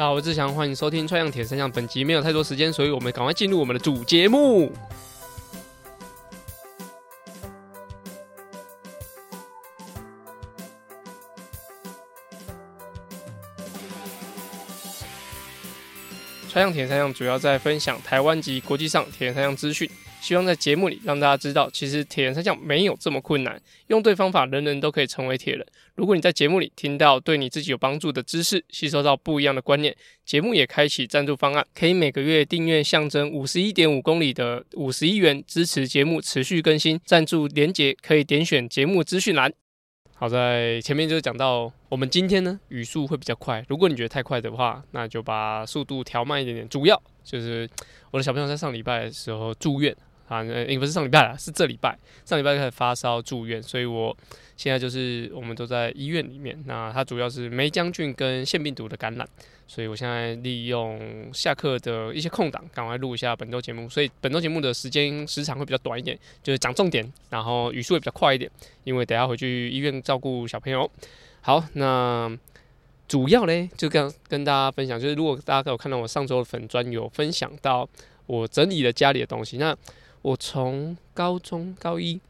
大家好，我是志祥，欢迎收听《穿样铁三项》。本集没有太多时间，所以我们赶快进入我们的主节目。穿样铁三项主要在分享台湾及国际上铁三项资讯。希望在节目里让大家知道，其实铁人三项没有这么困难，用对方法，人人都可以成为铁人。如果你在节目里听到对你自己有帮助的知识，吸收到不一样的观念，节目也开启赞助方案，可以每个月订阅象征五十一点五公里的五十一元，支持节目持续更新。赞助连结可以点选节目资讯栏。好，在前面就讲到，我们今天呢语速会比较快，如果你觉得太快的话，那就把速度调慢一点点。主要就是我的小朋友在上礼拜的时候住院。啊，也不是上礼拜啦，是这礼拜。上礼拜开始发烧住院，所以我现在就是我们都在医院里面。那它主要是霉将军跟腺病毒的感染，所以我现在利用下课的一些空档，赶快录一下本周节目。所以本周节目的时间时长会比较短一点，就是讲重点，然后语速也比较快一点，因为等下回去医院照顾小朋友。好，那主要嘞就跟跟大家分享，就是如果大家有看到我上周的粉专有分享到我整理了家里的东西，那。我从高中高一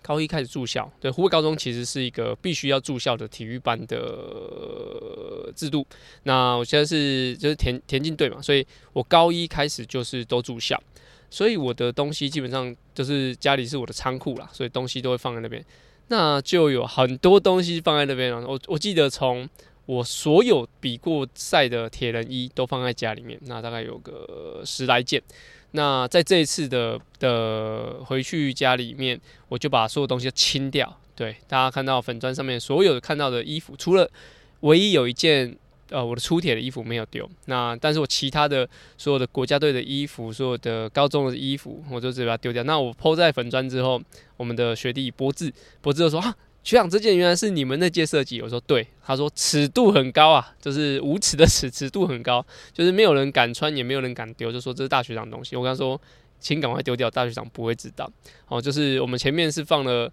高一开始住校，对，湖北高中其实是一个必须要住校的体育班的制度。那我现在是就是田田径队嘛，所以我高一开始就是都住校，所以我的东西基本上就是家里是我的仓库啦，所以东西都会放在那边。那就有很多东西放在那边了。我我记得从我所有比过赛的铁人衣都放在家里面，那大概有个十来件。那在这一次的的回去家里面，我就把所有东西都清掉。对，大家看到粉砖上面所有看到的衣服，除了唯一有一件呃我的出铁的衣服没有丢。那但是我其他的所有的国家队的衣服，所有的高中的衣服，我就直接把它丢掉。那我抛在粉砖之后，我们的学弟博智博智就说啊。学长，这件原来是你们那届设计？我说对，他说尺度很高啊，就是无耻的尺，尺度很高，就是没有人敢穿，也没有人敢丢，就说这是大学长的东西。我跟他说，请赶快丢掉，大学长不会知道。哦，就是我们前面是放了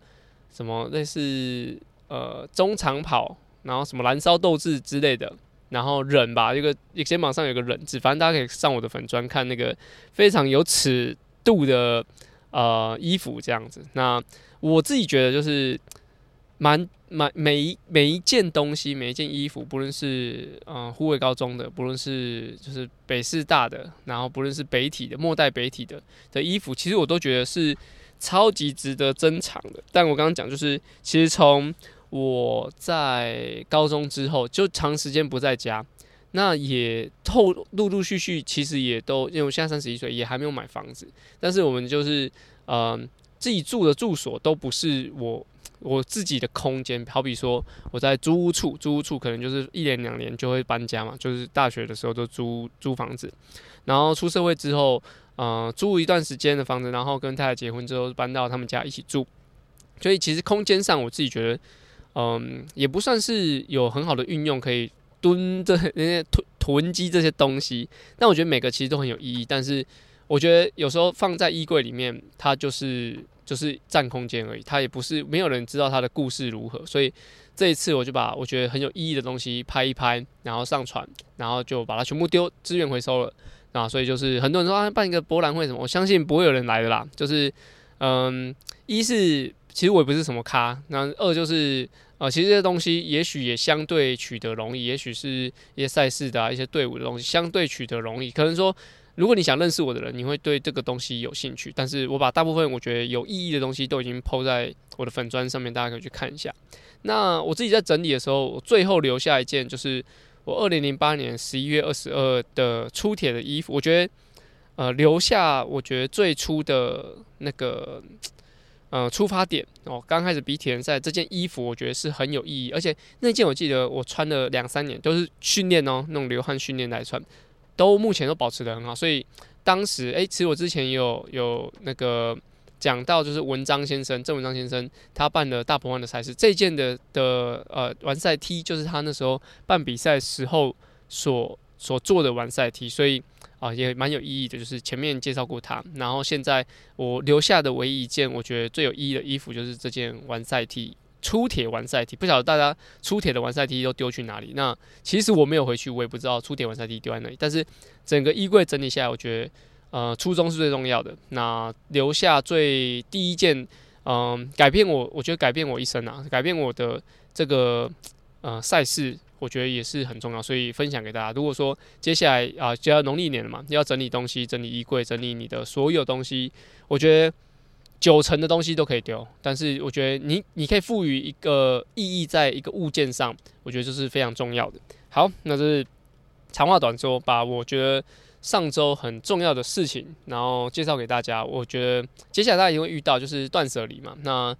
什么类似呃中长跑，然后什么燃烧斗志之类的，然后忍吧，一个肩膀上有个忍字，反正大家可以上我的粉专看那个非常有尺度的呃衣服这样子。那我自己觉得就是。蛮蛮每一每一件东西，每一件衣服，不论是呃护卫高中的，不论是就是北师大的，然后不论是北体的末代北体的的衣服，其实我都觉得是超级值得珍藏的。但我刚刚讲就是，其实从我在高中之后就长时间不在家，那也后陆陆续续其实也都因为我现在三十一岁，也还没有买房子，但是我们就是嗯、自己住的住所都不是我。我自己的空间，好比说我在租屋处，租屋处可能就是一年两年就会搬家嘛，就是大学的时候都租租房子，然后出社会之后，呃，租一段时间的房子，然后跟太太结婚之后搬到他们家一起住，所以其实空间上我自己觉得，嗯，也不算是有很好的运用，可以蹲这 那些囤囤积这些东西，但我觉得每个其实都很有意义，但是我觉得有时候放在衣柜里面，它就是。就是占空间而已，它也不是没有人知道它的故事如何，所以这一次我就把我觉得很有意义的东西拍一拍，然后上传，然后就把它全部丢资源回收了。啊，所以就是很多人说啊，办一个博览会什么，我相信不会有人来的啦。就是嗯，一是其实我也不是什么咖，那二就是呃，其实这些东西也许也相对取得容易，也许是一些赛事的啊，一些队伍的东西相对取得容易，可能说。如果你想认识我的人，你会对这个东西有兴趣。但是我把大部分我觉得有意义的东西都已经抛在我的粉砖上面，大家可以去看一下。那我自己在整理的时候，我最后留下一件，就是我二零零八年十一月二十二的出铁的衣服。我觉得，呃，留下我觉得最初的那个，呃，出发点哦。刚开始比铁人赛这件衣服，我觉得是很有意义，而且那件我记得我穿了两三年，都是训练哦，那种流汗训练来穿。都目前都保持得很好，所以当时诶、其实我之前有有那个讲到，就是文章先生郑文章先生他办的大鹏湾的赛事，这件的的呃完赛 T 就是他那时候办比赛时候所所做的完赛 T，所以啊、也蛮有意义的，就是前面介绍过他，然后现在我留下的唯一一件我觉得最有意义的衣服就是这件完赛 T，出铁完赛题不晓得大家出铁的完赛题都丢去哪里？那其实我没有回去，我也不知道出铁完赛题丢在哪里。但是整个衣柜整理下来，我觉得呃初衷是最重要的。那留下最第一件，嗯、改变我，我觉得改变我一生啊，改变我的这个呃赛事，我觉得也是很重要，所以分享给大家。如果说接下来啊，就要农历年了嘛，要整理东西，整理衣柜，整理你的所有东西，我觉得。九成的东西都可以丢，但是我觉得你你可以赋予一个意义在一个物件上，我觉得这是非常重要的。好，那这是长话短说，把我觉得上周很重要的事情，然后介绍给大家。我觉得接下来大家也会遇到，就是断舍离嘛。那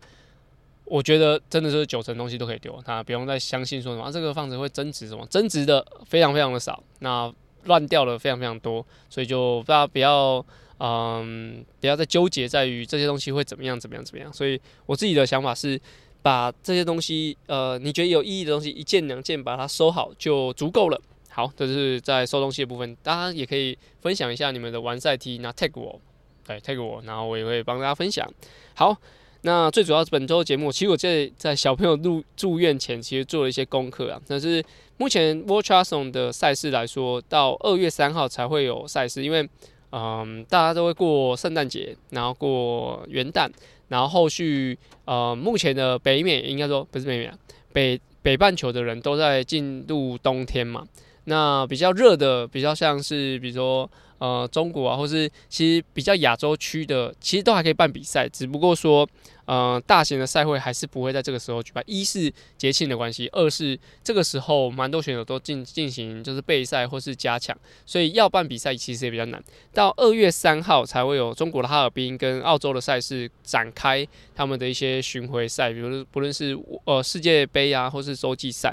我觉得真的是九成东西都可以丢，那不用再相信说什么、这个房子会增值什么，增值的非常非常的少，那乱掉的非常非常多，所以就大家不要。嗯，不要再纠结在于这些东西会怎么样，怎么样，怎么样。所以我自己的想法是，把这些东西，呃，你觉得有意义的东西，一件两件把它收好就足够了。好，这是在收东西的部分，大家也可以分享一下你们的完赛题那 tag 我，对，tag 我，然后我也会帮大家分享。好，那最主要是本周的节目，其实我在在小朋友入住院前，其实做了一些功课啊。但是目前 World t r a t h o n 的赛事来说，到二月三号才会有赛事，因为。嗯，大家都会过圣诞节，然后过元旦，然后后续，呃，目前的北美应该说不是北美啊，北北半球的人都在进入冬天嘛。那比较热的，比较像是比如说呃中国啊，或是其实比较亚洲区的，其实都还可以办比赛，只不过说。呃，大型的赛会还是不会在这个时候举办。一是节庆的关系，二是这个时候蛮多选手都进进行就是备赛或是加强，所以要办比赛其实也比较难。到二月三号才会有中国的哈尔滨跟澳洲的赛事展开他们的一些巡回赛，比如不论是呃世界杯啊，或是洲际赛。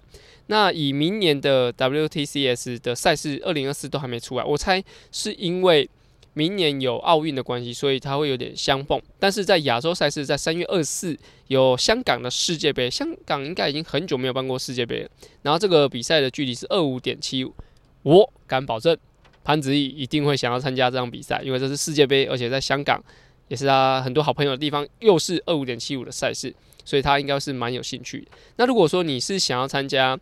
那以明年的 WTCS 的赛事二零二四都还没出来，我猜是因为。明年有奥运的关系，所以它会有点相碰。但是在亚洲赛事，在三月二十四有香港的世界杯，香港应该已经很久没有办过世界杯了。然后这个比赛的距离是二五点七五，我敢保证潘子毅一定会想要参加这场比赛，因为这是世界杯，而且在香港也是他很多好朋友的地方，又是二五点七五的赛事，所以他应该是蛮有兴趣。那如果说你是想要参加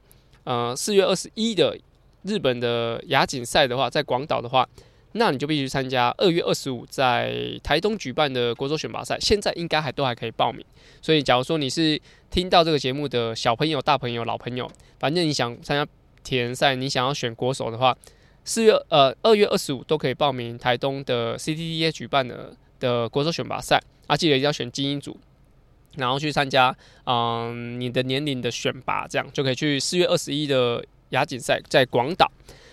呃四月二十一的日本的亚锦赛的话，在广岛的话。那你就必须参加二月二十五在台东举办的国手选拔赛，现在应该还都还可以报名。所以，假如说你是听到这个节目的小朋友、大朋友、老朋友，反正你想参加铁人赛，你想要选国手的话，四月呃二月二十五都可以报名台东的 CTTA 举办的的国手选拔赛。啊，记得一定要选精英组，然后去参加嗯你的年龄的选拔，这样就可以去四月二十一的亚锦赛在广岛。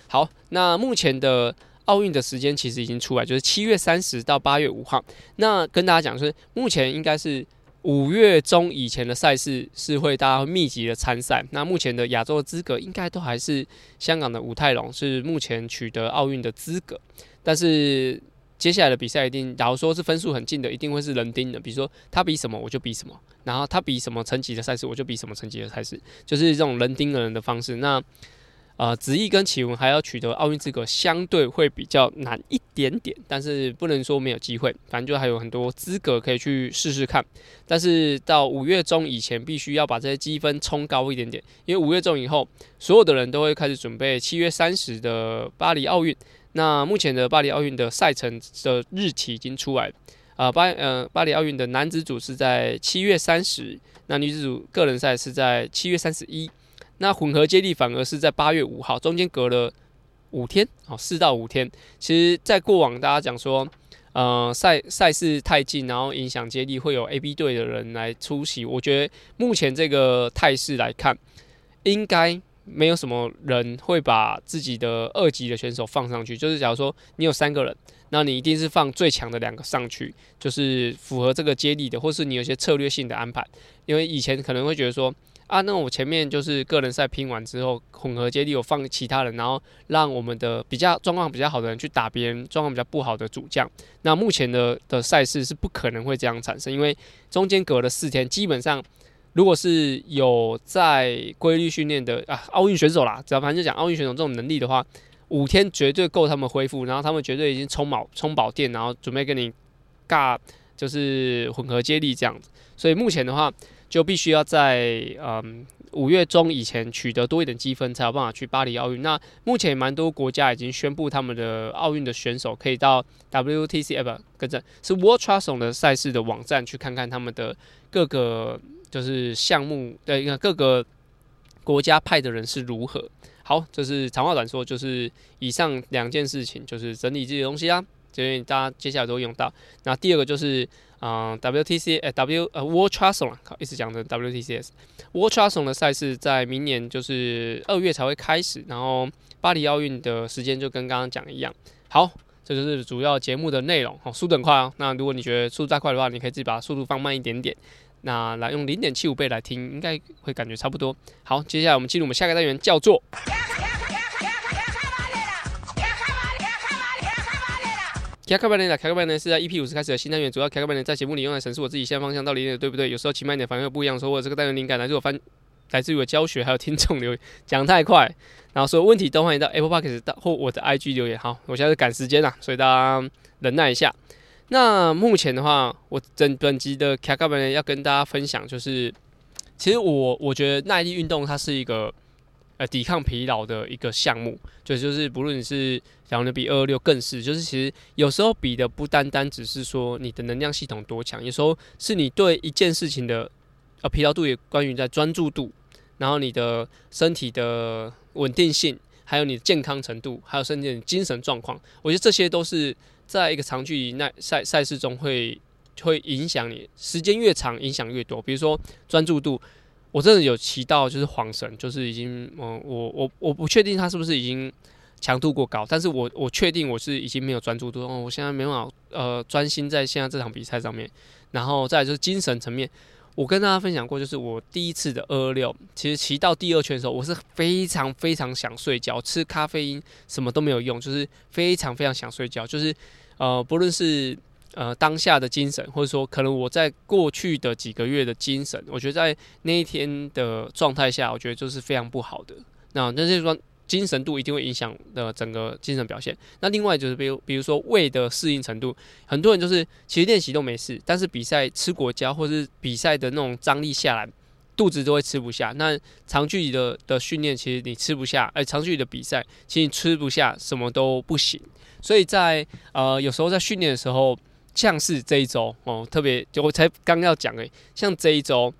好，那目前的。奥运的时间其实已经出来，就是七月三十到八月五号。那跟大家讲，就是目前应该是五月中以前的赛事是会大家密集的参赛。那目前的亚洲资格应该都还是香港的武泰龙是目前取得奥运的资格。但是接下来的比赛一定，假如说是分数很近的，一定会是人盯的。比如说他比什么我就比什么，然后他比什么层级的赛事我就比什么层级的赛事，就是这种人盯人的方式。那呃，子毅跟启文还要取得奥运资格，相对会比较难一点点，但是不能说没有机会，反正就还有很多资格可以去试试看。但是到五月中以前，必须要把这些积分冲高一点点，因为五月中以后，所有的人都会开始准备七月三十的巴黎奥运。那目前的巴黎奥运的赛程的日期已经出来了，呃，巴呃巴黎奥运的男子组是在七月三十，那女子组个人赛是在七月三十一。那混合接力反而是在八月五号，中间隔了五天，哦，四到五天。其实，在过往大家讲说，呃，赛赛事太近，然后影响接力，会有 A、B 队的人来出席。我觉得目前这个态势来看，应该没有什么人会把自己的二级的选手放上去。就是假如说你有三个人，那你一定是放最强的两个上去，就是符合这个接力的，或是你有些策略性的安排。因为以前可能会觉得说。啊，那我前面就是个人赛拼完之后，混合接力我放其他人，然后让我们的比较状况比较好的人去打别人状况比较不好的主将。那目前的的赛事是不可能会这样产生，因为中间隔了四天，基本上如果是有在规律训练的啊奥运选手啦，只要反正就讲奥运选手这种能力的话，五天绝对够他们恢复，然后他们绝对已经充饱充饱电，然后准备跟你尬就是混合接力这样子。所以目前的话。就必须要在嗯五月中以前取得多一点积分，才有办法去巴黎奥运。那目前蛮多国家已经宣布他们的奥运的选手可以到 WTC 呃不，跟着是 World Triathlon 的赛事的网站去看看他们的各个就是项目的各个国家派的人是如何。好，这是长话短说，就是以上两件事情，就是整理这些东西啊，所以大家接下来都会用到。那第二个就是。啊、uh,，WTC 呃、W 呃、World t r u s t l o n 靠，一直讲的 WTCS World t r u s t l o n 的赛事在明年就是二月才会开始，然后巴黎奥运的时间就跟刚刚讲的一样。好，这就是主要节目的内容。好，速度很快哦。那如果你觉得速度太快的话，你可以自己把速度放慢一点点，那来用零点七五倍来听，应该会感觉差不多。好，接下来我们进入我们下个单元，叫做。开课班呢？开课班呢是在 EP 五十开始的新单元，主要开课班呢在节目里用来审视我自己现在方向到底对不对？有时候起码一点反应会不一样，说我这个单元灵感来自我翻，来自于我教学，还有听众留言讲太快，然后所有问题都欢迎到 Apple Podcast 或我的 IG 留言。好，我现在是赶时间啦，所以大家忍耐一下。那目前的话，我整本集的开课班呢要跟大家分享，就是其实我我觉得耐力运动它是一个。呃，抵抗疲劳的一个项目，就就是不论你是想要比二二六更是，就是其实有时候比的不单单只是说你的能量系统多强，有时候是你对一件事情的呃疲劳度也关于在专注度，然后你的身体的稳定性，还有你的健康程度，还有甚至你精神状况，我觉得这些都是在一个长距离耐赛赛事中会会影响你，时间越长影响越多，比如说专注度。我真的有骑到，就是晃神，就是已经，嗯，我我我不确定他是不是已经强度过高，但是我我确定我是已经没有专注度，哦，我现在没办法，呃，专心在现在这场比赛上面。然后再就是精神层面，我跟大家分享过，就是我第一次的二二六，其实骑到第二圈的时候，我是非常非常想睡觉，吃咖啡因什么都没有用，就是非常非常想睡觉，就是呃，不论是。呃，当下的精神，或者说可能我在过去的几个月的精神，我觉得在那一天的状态下，我觉得就是非常不好的。那那就是说精神度一定会影响的整个精神表现。那另外就是比如比如说胃的适应程度，很多人就是其实练习都没事，但是比赛吃果胶或是比赛的那种张力下来，肚子都会吃不下。那长距离的的训练，其实你吃不下，哎，长距离的比赛，其实你吃不下什么都不行。所以在呃有时候在训练的时候。像是这一周哦，特别就我才刚要讲诶，像这一周，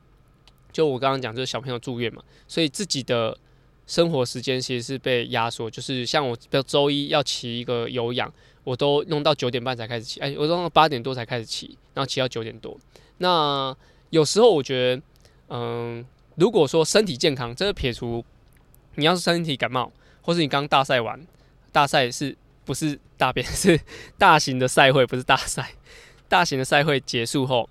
就我刚刚讲，就是小朋友住院嘛，所以自己的生活时间其实是被压缩。就是像我，比如周一要骑一个有氧，我都弄到九点半才开始骑，哎，我弄到八点多才开始骑，然后骑到九点多。那有时候我觉得，嗯，如果说身体健康，这个撇除你要是身体感冒，或是你刚大赛完，大赛是。不是大便，是大型的赛会，不是大赛。大型的赛会结束后，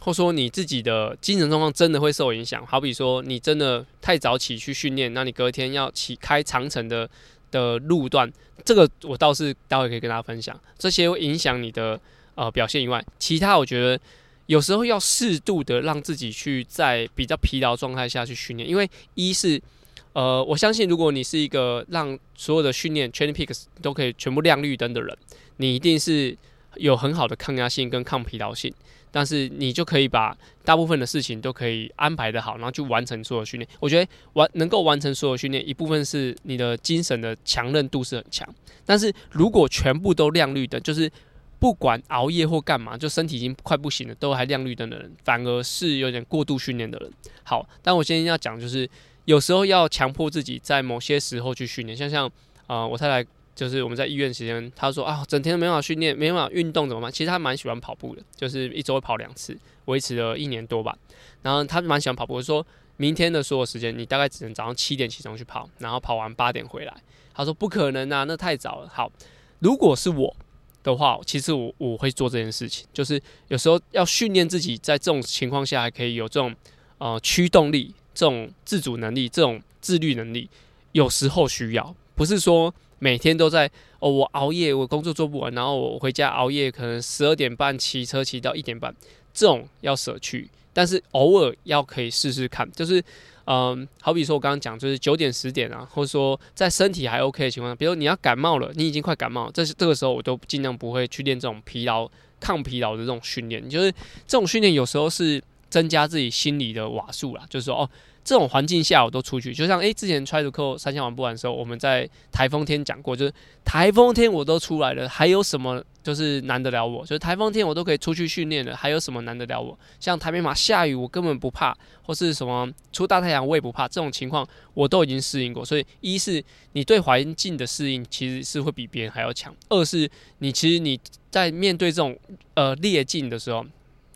或说你自己的精神状况真的会受影响。好比说，你真的太早起去训练，那你隔天要起开长城的的路段，这个我倒是待会可以跟大家分享。这些会影响你的呃表现以外，其他我觉得有时候要适度的让自己去在比较疲劳状态下去训练，因为一是。呃，我相信，如果你是一个让所有的训练 TrainingPeaks 都可以全部亮绿灯的人，你一定是有很好的抗压性跟抗疲劳性。但是你就可以把大部分的事情都可以安排得好，然后去完成所有训练。我觉得完能够完成所有训练，一部分是你的精神的强韧度是很强。但是如果全部都亮绿灯，就是不管熬夜或干嘛，就身体已经快不行了，都还亮绿灯的人，反而是有点过度训练的人。好，但我今天要讲就是。有时候要强迫自己在某些时候去训练，像像啊、呃，我太太就是我们在医院时间，她说啊，整天都没办法训练，没办法运动怎么办？其实她蛮喜欢跑步的，就是一周跑两次，维持了一年多吧。然后她蛮喜欢跑步，我说明天的所有时间，你大概只能早上七点起床去跑，然后跑完八点回来。她说不可能啊，那太早了。好，如果是我的话，其实我我会做这件事情，就是有时候要训练自己，在这种情况下还可以有这种呃驱动力。这种自主能力，这种自律能力，有时候需要，不是说每天都在哦。我熬夜，我工作做不完，然后我回家熬夜，可能十二点半骑车骑到一点半，这种要舍去。但是偶尔要可以试试看，就是嗯，好比说我刚刚讲，就是九点十点啊，或者说在身体还 OK 的情况下，比如你要感冒了，你已经快感冒，这是这个时候我都尽量不会去练这种疲劳抗疲劳的这种训练。就是这种训练有时候是。增加自己心理的瓦数啦，就是说哦。这种环境下我都出去，就像诶，之前 Try to Call 三千玩不完的时候，我们在台风天讲过，就是台风天我都出来了，还有什么就是难得了我？就是台风天我都可以出去训练了，还有什么难得了我？像台北马下雨我根本不怕，或是什么出大太阳我也不怕，这种情况我都已经适应过。所以一是你对环境的适应其实是会比别人还要强，二是你其实你在面对这种呃劣境的时候，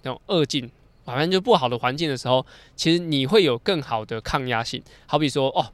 那种恶境。反正就不好的环境的时候，其实你会有更好的抗压性。好比说，哦，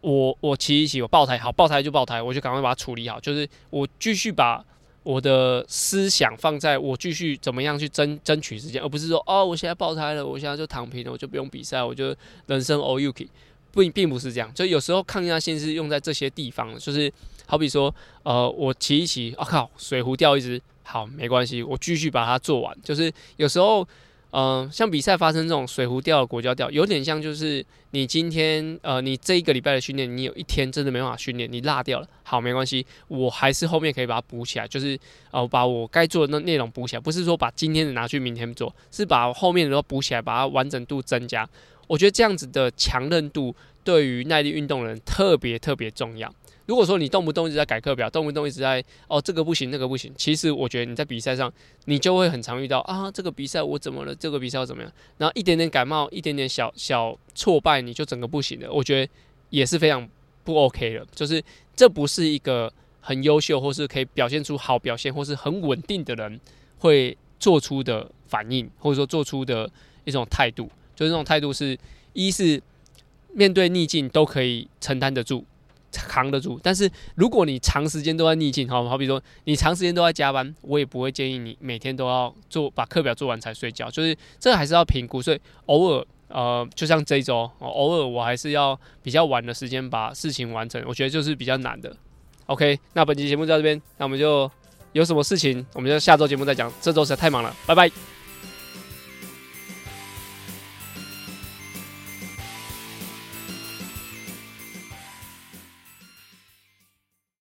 我我骑一骑，我爆胎，好，爆胎就爆胎，我就赶快把它处理好。就是我继续把我的思想放在我继续怎么样去争争取时间，而不是说，哦，我现在爆胎了，我现在就躺平了，我就不用比赛，我就人生 all you can。不，并不是这样。就有时候抗压性是用在这些地方，就是好比说，呃，我骑一骑，我、靠，水壶掉一只，好，没关系，我继续把它做完。就是有时候。嗯、像比赛发生这种水壶掉了、果胶掉，有点像就是你今天呃，你这一个礼拜的训练，你有一天真的没办法训练，你落掉了，好，没关系，我还是后面可以把它补起来，就是呃，把我该做的那内容补起来，不是说把今天的拿去明天做，是把后面的都补起来，把它完整度增加。我觉得这样子的强韧度对于耐力运动人特别特别重要。如果说你动不动一直在改课表，动不动一直在哦这个不行那个不行，其实我觉得你在比赛上你就会很常遇到啊这个比赛我怎么了，这个比赛要怎么样，然后一点点感冒，一点点小小挫败你就整个不行了，我觉得也是非常不 OK 的，就是这不是一个很优秀或是可以表现出好表现或是很稳定的人会做出的反应，或者说做出的一种态度，就是这种态度是一是面对逆境都可以承担得住。扛得住，但是如果你长时间都在逆境，好，好比说你长时间都在加班，我也不会建议你每天都要做，把课表做完才睡觉，就是这还是要评估。所以偶尔，呃，就像这一周，偶尔我还是要比较晚的时间把事情完成，我觉得就是比较难的。OK，那本期节目就到这边，那我们就有什么事情，我们就下周节目再讲。这周实在太忙了，拜拜。